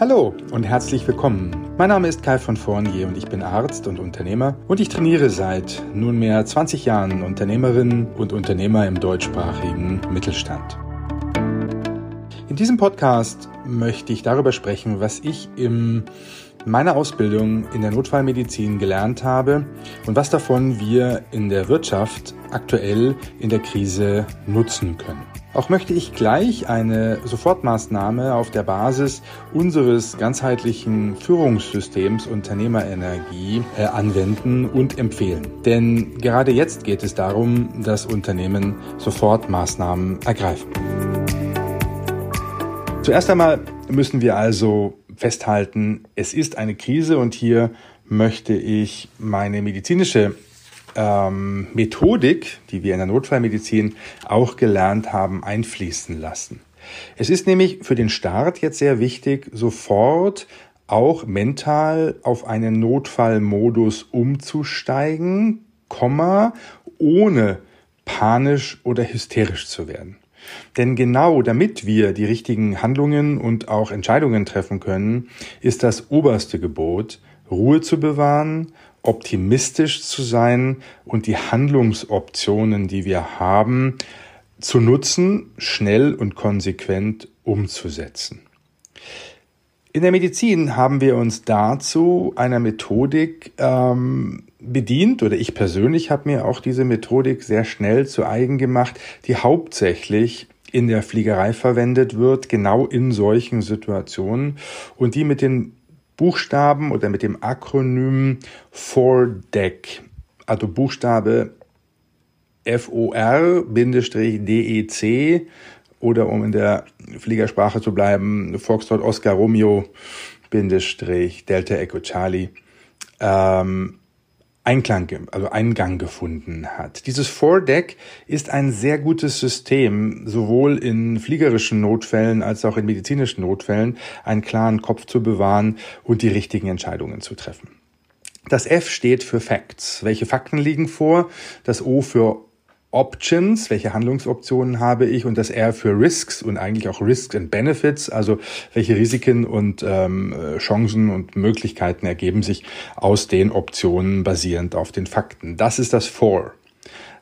Hallo und herzlich willkommen. Mein Name ist Kai von Fournier und ich bin Arzt und Unternehmer und ich trainiere seit nunmehr 20 Jahren Unternehmerinnen und Unternehmer im deutschsprachigen Mittelstand. In diesem Podcast möchte ich darüber sprechen, was ich in meiner Ausbildung in der Notfallmedizin gelernt habe und was davon wir in der Wirtschaft aktuell in der Krise nutzen können. Auch möchte ich gleich eine Sofortmaßnahme auf der Basis unseres ganzheitlichen Führungssystems Unternehmerenergie äh, anwenden und empfehlen. Denn gerade jetzt geht es darum, dass Unternehmen Sofortmaßnahmen ergreifen. Zuerst einmal müssen wir also festhalten, es ist eine Krise und hier möchte ich meine medizinische ähm, Methodik, die wir in der Notfallmedizin auch gelernt haben, einfließen lassen. Es ist nämlich für den Start jetzt sehr wichtig, sofort auch mental auf einen Notfallmodus umzusteigen, Komma, ohne panisch oder hysterisch zu werden. Denn genau damit wir die richtigen Handlungen und auch Entscheidungen treffen können, ist das oberste Gebot, Ruhe zu bewahren optimistisch zu sein und die Handlungsoptionen, die wir haben, zu nutzen, schnell und konsequent umzusetzen. In der Medizin haben wir uns dazu einer Methodik ähm, bedient, oder ich persönlich habe mir auch diese Methodik sehr schnell zu eigen gemacht, die hauptsächlich in der Fliegerei verwendet wird, genau in solchen Situationen und die mit den Buchstaben oder mit dem Akronym FORDEC, also Buchstabe FOR-DEC oder um in der Fliegersprache zu bleiben, Foxtrot Oscar Romeo Delta Echo Charlie. Ähm, Einklang, also Eingang gefunden hat. Dieses Foredeck ist ein sehr gutes System, sowohl in fliegerischen Notfällen als auch in medizinischen Notfällen, einen klaren Kopf zu bewahren und die richtigen Entscheidungen zu treffen. Das F steht für Facts. Welche Fakten liegen vor? Das O für Options, welche Handlungsoptionen habe ich und das R für Risks und eigentlich auch Risks and Benefits, also welche Risiken und ähm, Chancen und Möglichkeiten ergeben sich aus den Optionen basierend auf den Fakten. Das ist das For.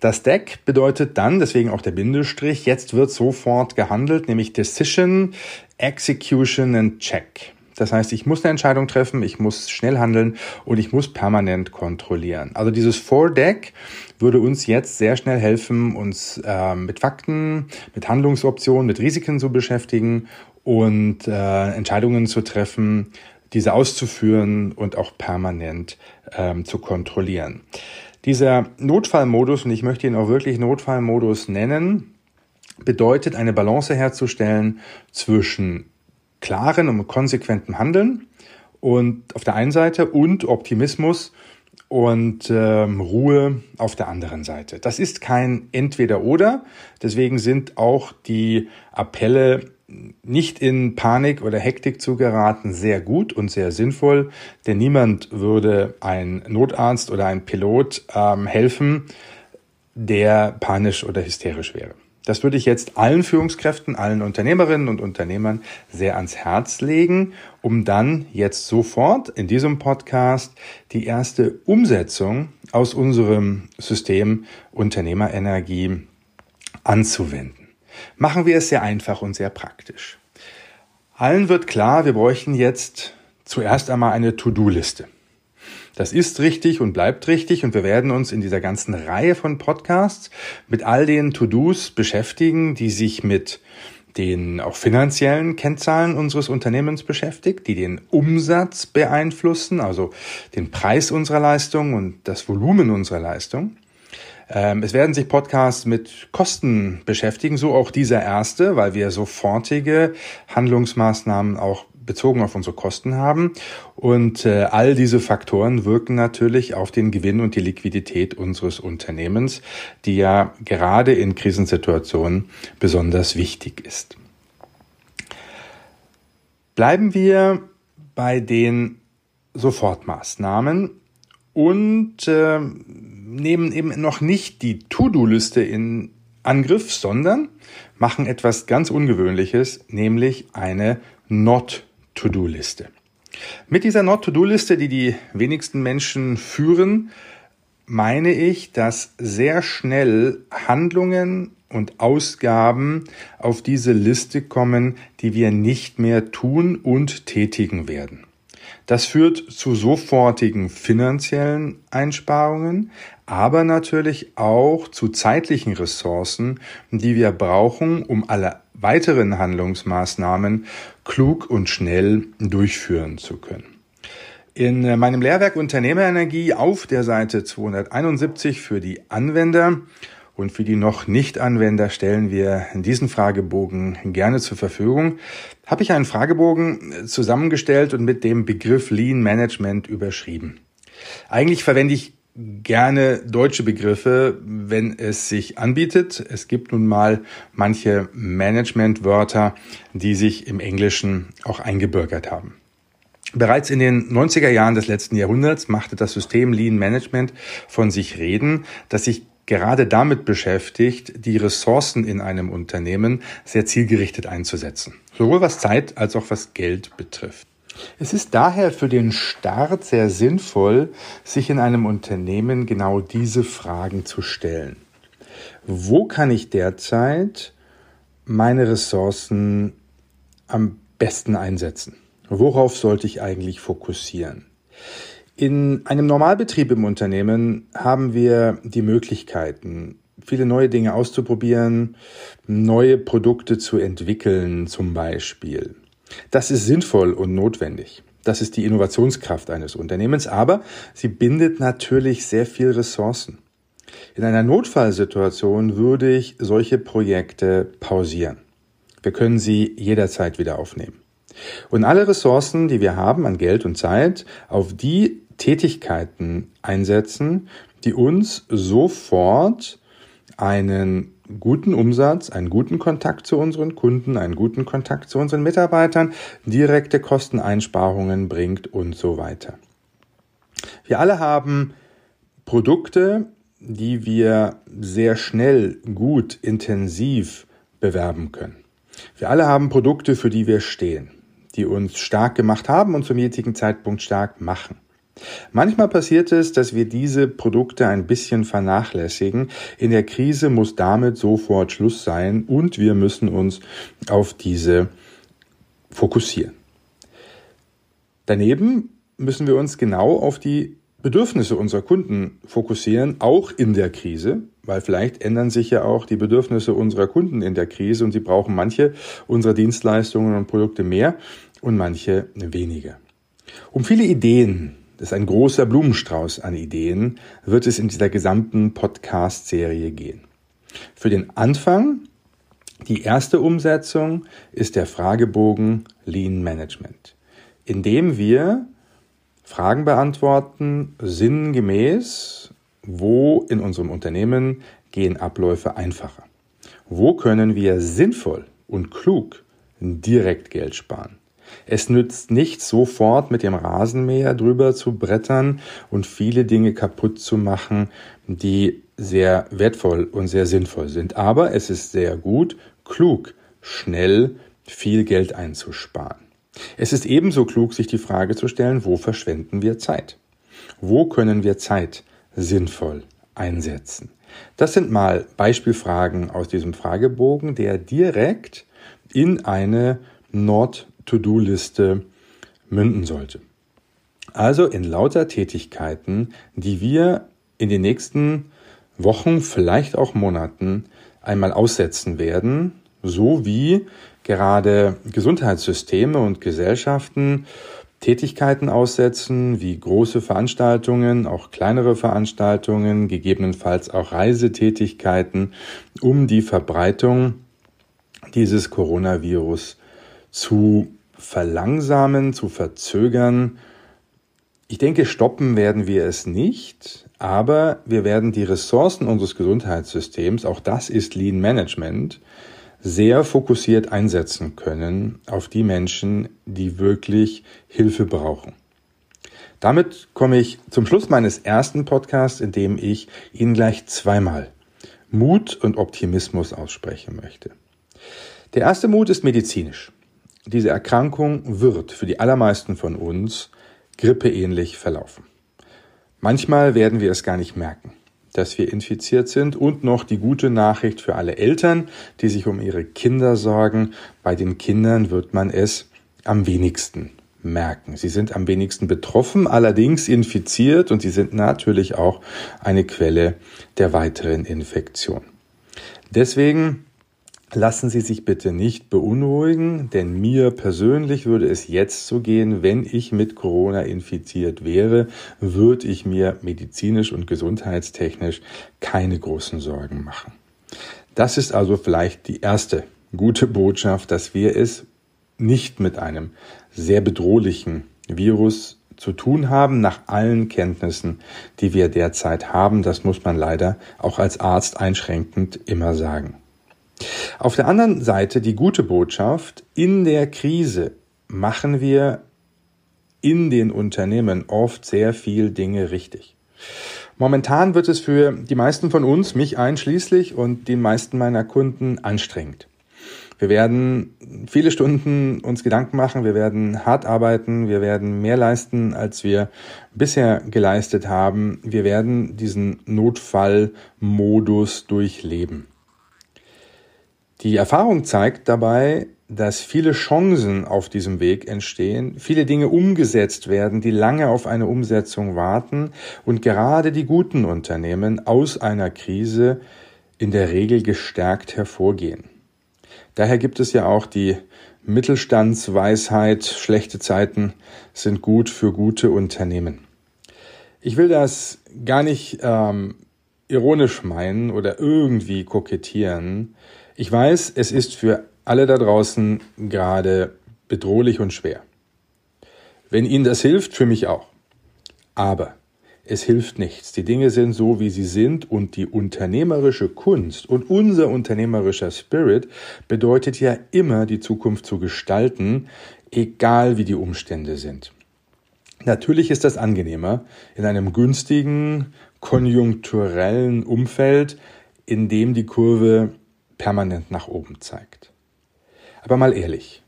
Das Deck bedeutet dann, deswegen auch der Bindestrich, jetzt wird sofort gehandelt, nämlich Decision, Execution and Check. Das heißt, ich muss eine Entscheidung treffen, ich muss schnell handeln und ich muss permanent kontrollieren. Also dieses Four-Deck würde uns jetzt sehr schnell helfen, uns äh, mit Fakten, mit Handlungsoptionen, mit Risiken zu beschäftigen und äh, Entscheidungen zu treffen, diese auszuführen und auch permanent ähm, zu kontrollieren. Dieser Notfallmodus, und ich möchte ihn auch wirklich Notfallmodus nennen, bedeutet eine Balance herzustellen zwischen klaren und konsequentem Handeln und auf der einen Seite und Optimismus und ähm, Ruhe auf der anderen Seite. Das ist kein Entweder-Oder. Deswegen sind auch die Appelle nicht in Panik oder Hektik zu geraten sehr gut und sehr sinnvoll, denn niemand würde ein Notarzt oder ein Pilot ähm, helfen, der panisch oder hysterisch wäre. Das würde ich jetzt allen Führungskräften, allen Unternehmerinnen und Unternehmern sehr ans Herz legen, um dann jetzt sofort in diesem Podcast die erste Umsetzung aus unserem System Unternehmerenergie anzuwenden. Machen wir es sehr einfach und sehr praktisch. Allen wird klar, wir bräuchten jetzt zuerst einmal eine To-Do-Liste. Das ist richtig und bleibt richtig und wir werden uns in dieser ganzen Reihe von Podcasts mit all den To-Dos beschäftigen, die sich mit den auch finanziellen Kennzahlen unseres Unternehmens beschäftigt, die den Umsatz beeinflussen, also den Preis unserer Leistung und das Volumen unserer Leistung. Ähm, es werden sich Podcasts mit Kosten beschäftigen, so auch dieser erste, weil wir sofortige Handlungsmaßnahmen auch bezogen auf unsere Kosten haben. Und äh, all diese Faktoren wirken natürlich auf den Gewinn und die Liquidität unseres Unternehmens, die ja gerade in Krisensituationen besonders wichtig ist. Bleiben wir bei den Sofortmaßnahmen und äh, nehmen eben noch nicht die To-Do-Liste in Angriff, sondern machen etwas ganz Ungewöhnliches, nämlich eine Not Not-to-Do-Liste. Mit dieser Not-to-Do-Liste, die die wenigsten Menschen führen, meine ich, dass sehr schnell Handlungen und Ausgaben auf diese Liste kommen, die wir nicht mehr tun und tätigen werden. Das führt zu sofortigen finanziellen Einsparungen, aber natürlich auch zu zeitlichen Ressourcen, die wir brauchen, um alle weiteren Handlungsmaßnahmen klug und schnell durchführen zu können. In meinem Lehrwerk Unternehmerenergie auf der Seite 271 für die Anwender und für die noch Nicht-Anwender stellen wir diesen Fragebogen gerne zur Verfügung. Habe ich einen Fragebogen zusammengestellt und mit dem Begriff Lean Management überschrieben. Eigentlich verwende ich gerne deutsche Begriffe, wenn es sich anbietet. Es gibt nun mal manche Managementwörter, die sich im Englischen auch eingebürgert haben. Bereits in den 90er Jahren des letzten Jahrhunderts machte das System Lean Management von sich reden, das sich gerade damit beschäftigt, die Ressourcen in einem Unternehmen sehr zielgerichtet einzusetzen, sowohl was Zeit als auch was Geld betrifft. Es ist daher für den Start sehr sinnvoll, sich in einem Unternehmen genau diese Fragen zu stellen. Wo kann ich derzeit meine Ressourcen am besten einsetzen? Worauf sollte ich eigentlich fokussieren? In einem Normalbetrieb im Unternehmen haben wir die Möglichkeiten, viele neue Dinge auszuprobieren, neue Produkte zu entwickeln zum Beispiel. Das ist sinnvoll und notwendig. Das ist die Innovationskraft eines Unternehmens, aber sie bindet natürlich sehr viel Ressourcen. In einer Notfallsituation würde ich solche Projekte pausieren. Wir können sie jederzeit wieder aufnehmen. Und alle Ressourcen, die wir haben an Geld und Zeit, auf die Tätigkeiten einsetzen, die uns sofort einen guten Umsatz, einen guten Kontakt zu unseren Kunden, einen guten Kontakt zu unseren Mitarbeitern, direkte Kosteneinsparungen bringt und so weiter. Wir alle haben Produkte, die wir sehr schnell, gut, intensiv bewerben können. Wir alle haben Produkte, für die wir stehen, die uns stark gemacht haben und zum jetzigen Zeitpunkt stark machen. Manchmal passiert es, dass wir diese Produkte ein bisschen vernachlässigen. In der Krise muss damit sofort Schluss sein und wir müssen uns auf diese fokussieren. Daneben müssen wir uns genau auf die Bedürfnisse unserer Kunden fokussieren, auch in der Krise, weil vielleicht ändern sich ja auch die Bedürfnisse unserer Kunden in der Krise und sie brauchen manche unserer Dienstleistungen und Produkte mehr und manche weniger. Um viele Ideen das ist ein großer Blumenstrauß an Ideen, wird es in dieser gesamten Podcast-Serie gehen. Für den Anfang, die erste Umsetzung, ist der Fragebogen Lean Management, in dem wir Fragen beantworten, sinngemäß, wo in unserem Unternehmen gehen Abläufe einfacher? Wo können wir sinnvoll und klug direkt Geld sparen? Es nützt nicht sofort mit dem Rasenmäher drüber zu brettern und viele Dinge kaputt zu machen, die sehr wertvoll und sehr sinnvoll sind. Aber es ist sehr gut, klug, schnell viel Geld einzusparen. Es ist ebenso klug, sich die Frage zu stellen, wo verschwenden wir Zeit? Wo können wir Zeit sinnvoll einsetzen? Das sind mal Beispielfragen aus diesem Fragebogen, der direkt in eine Nord- To-Do-Liste münden sollte. Also in lauter Tätigkeiten, die wir in den nächsten Wochen, vielleicht auch Monaten einmal aussetzen werden, so wie gerade Gesundheitssysteme und Gesellschaften Tätigkeiten aussetzen, wie große Veranstaltungen, auch kleinere Veranstaltungen, gegebenenfalls auch Reisetätigkeiten, um die Verbreitung dieses Coronavirus zu verlangsamen, zu verzögern. Ich denke, stoppen werden wir es nicht, aber wir werden die Ressourcen unseres Gesundheitssystems, auch das ist Lean Management, sehr fokussiert einsetzen können auf die Menschen, die wirklich Hilfe brauchen. Damit komme ich zum Schluss meines ersten Podcasts, in dem ich Ihnen gleich zweimal Mut und Optimismus aussprechen möchte. Der erste Mut ist medizinisch. diese Erkrankung wird für die allermeisten von uns grippeähnlich verlaufen. Manchmal werden wir es gar nicht merken, dass wir infiziert sind und noch die gute Nachricht für alle Eltern, die sich um ihre Kinder sorgen. Bei den Kindern wird man es am wenigsten merken. Sie sind am wenigsten betroffen, allerdings infiziert und sie sind natürlich auch eine Quelle der weiteren Infektion. Deswegen Lassen Sie sich bitte nicht beunruhigen, denn mir persönlich würde es jetzt so gehen, wenn ich mit Corona infiziert wäre, würde ich mir medizinisch und gesundheitstechnisch keine großen Sorgen machen. Das ist also vielleicht die erste gute Botschaft, dass wir es nicht mit einem sehr bedrohlichen Virus zu tun haben, nach allen Kenntnissen, die wir derzeit haben. Das muss man leider auch als Arzt einschränkend immer sagen. Auf der anderen Seite die gute Botschaft, in der Krise machen wir in den Unternehmen oft sehr viel Dinge richtig. Momentan wird es für die meisten von uns, mich einschließlich und die meisten meiner Kunden anstrengend. Wir werden viele Stunden uns Gedanken machen, wir werden hart arbeiten, wir werden mehr leisten, als wir bisher geleistet haben. Wir werden diesen Notfallmodus durchleben. Die Erfahrung zeigt dabei, dass viele Chancen auf diesem Weg entstehen, viele Dinge umgesetzt werden, die lange auf eine Umsetzung warten und gerade die guten Unternehmen aus einer Krise in der Regel gestärkt hervorgehen. Daher gibt es ja auch die Mittelstandsweisheit, schlechte Zeiten sind gut für gute Unternehmen. Ich will das gar nicht ähm, ironisch meinen oder irgendwie kokettieren. Ich weiß, es ist für alle da draußen gerade bedrohlich und schwer. Wenn Ihnen das hilft, für mich auch. Aber es hilft nichts. Die Dinge sind so, wie sie sind und die unternehmerische Kunst und unser unternehmerischer Spirit bedeutet ja immer, die Zukunft zu gestalten, egal wie die Umstände sind. Natürlich ist das angenehmer in einem günstigen, konjunkturellen Umfeld, in dem die Kurve permanent nach oben zeigt. Aber mal ehrlich,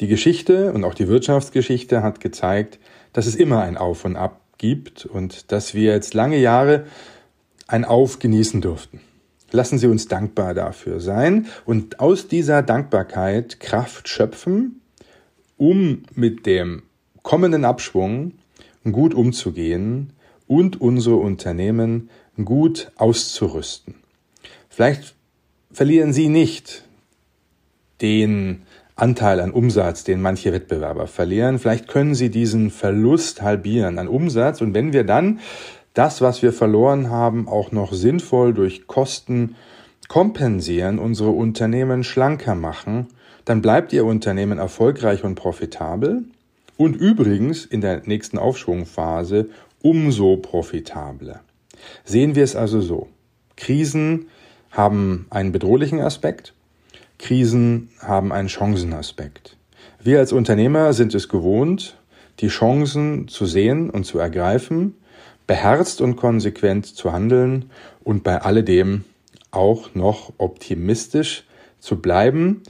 die Geschichte und auch die Wirtschaftsgeschichte hat gezeigt, dass es immer ein Auf und Ab gibt und dass wir jetzt lange Jahre ein Auf genießen durften. Lassen Sie uns dankbar dafür sein und aus dieser Dankbarkeit Kraft schöpfen, um mit dem kommenden Abschwung gut umzugehen und unsere Unternehmen gut auszurüsten. Vielleicht verlieren Sie nicht den Anteil an Umsatz, den manche Wettbewerber verlieren. Vielleicht können Sie diesen Verlust halbieren an Umsatz. Und wenn wir dann das, was wir verloren haben, auch noch sinnvoll durch Kosten kompensieren, unsere Unternehmen schlanker machen, dann bleibt Ihr Unternehmen erfolgreich und profitabel und übrigens in der nächsten Aufschwungphase umso profitabler. Sehen wir es also so. Krisen haben einen bedrohlichen Aspekt, Krisen haben einen Chancenaspekt. Wir als Unternehmer sind es gewohnt, die Chancen zu sehen und zu ergreifen, beherzt und konsequent zu handeln und bei alledem auch noch optimistisch zu bleiben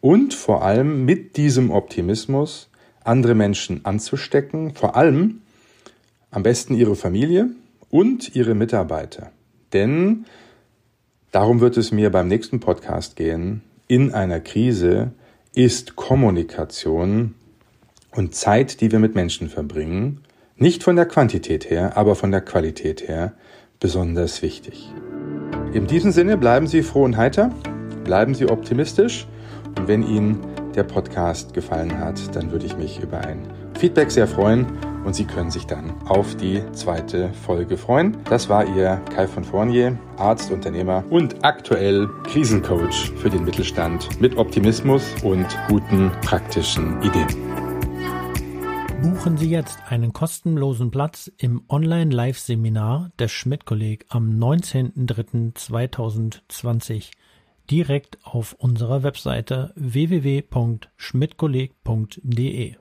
und vor allem mit diesem Optimismus andere Menschen anzustecken, vor allem am besten ihre Familie und ihre Mitarbeiter. Denn Darum wird es mir beim nächsten Podcast gehen. In einer Krise ist Kommunikation und Zeit, die wir mit Menschen verbringen, nicht von der Quantität her, aber von der Qualität her besonders wichtig. In diesem Sinne bleiben Sie froh und heiter, bleiben Sie optimistisch und wenn Ihnen der Podcast gefallen hat, dann würde ich mich über ein Feedback sehr freuen und Sie können sich dann auf die zweite Folge freuen. Das war Ihr Kai von Fournier, Arzt, Unternehmer und aktuell Krisencoach für den Mittelstand mit Optimismus und guten praktischen Ideen. Buchen Sie jetzt einen kostenlosen Platz im Online-Live-Seminar des Schmidt-Kolleg am 19.03.2020 direkt auf unserer Webseite www.schmidtkolleg.de.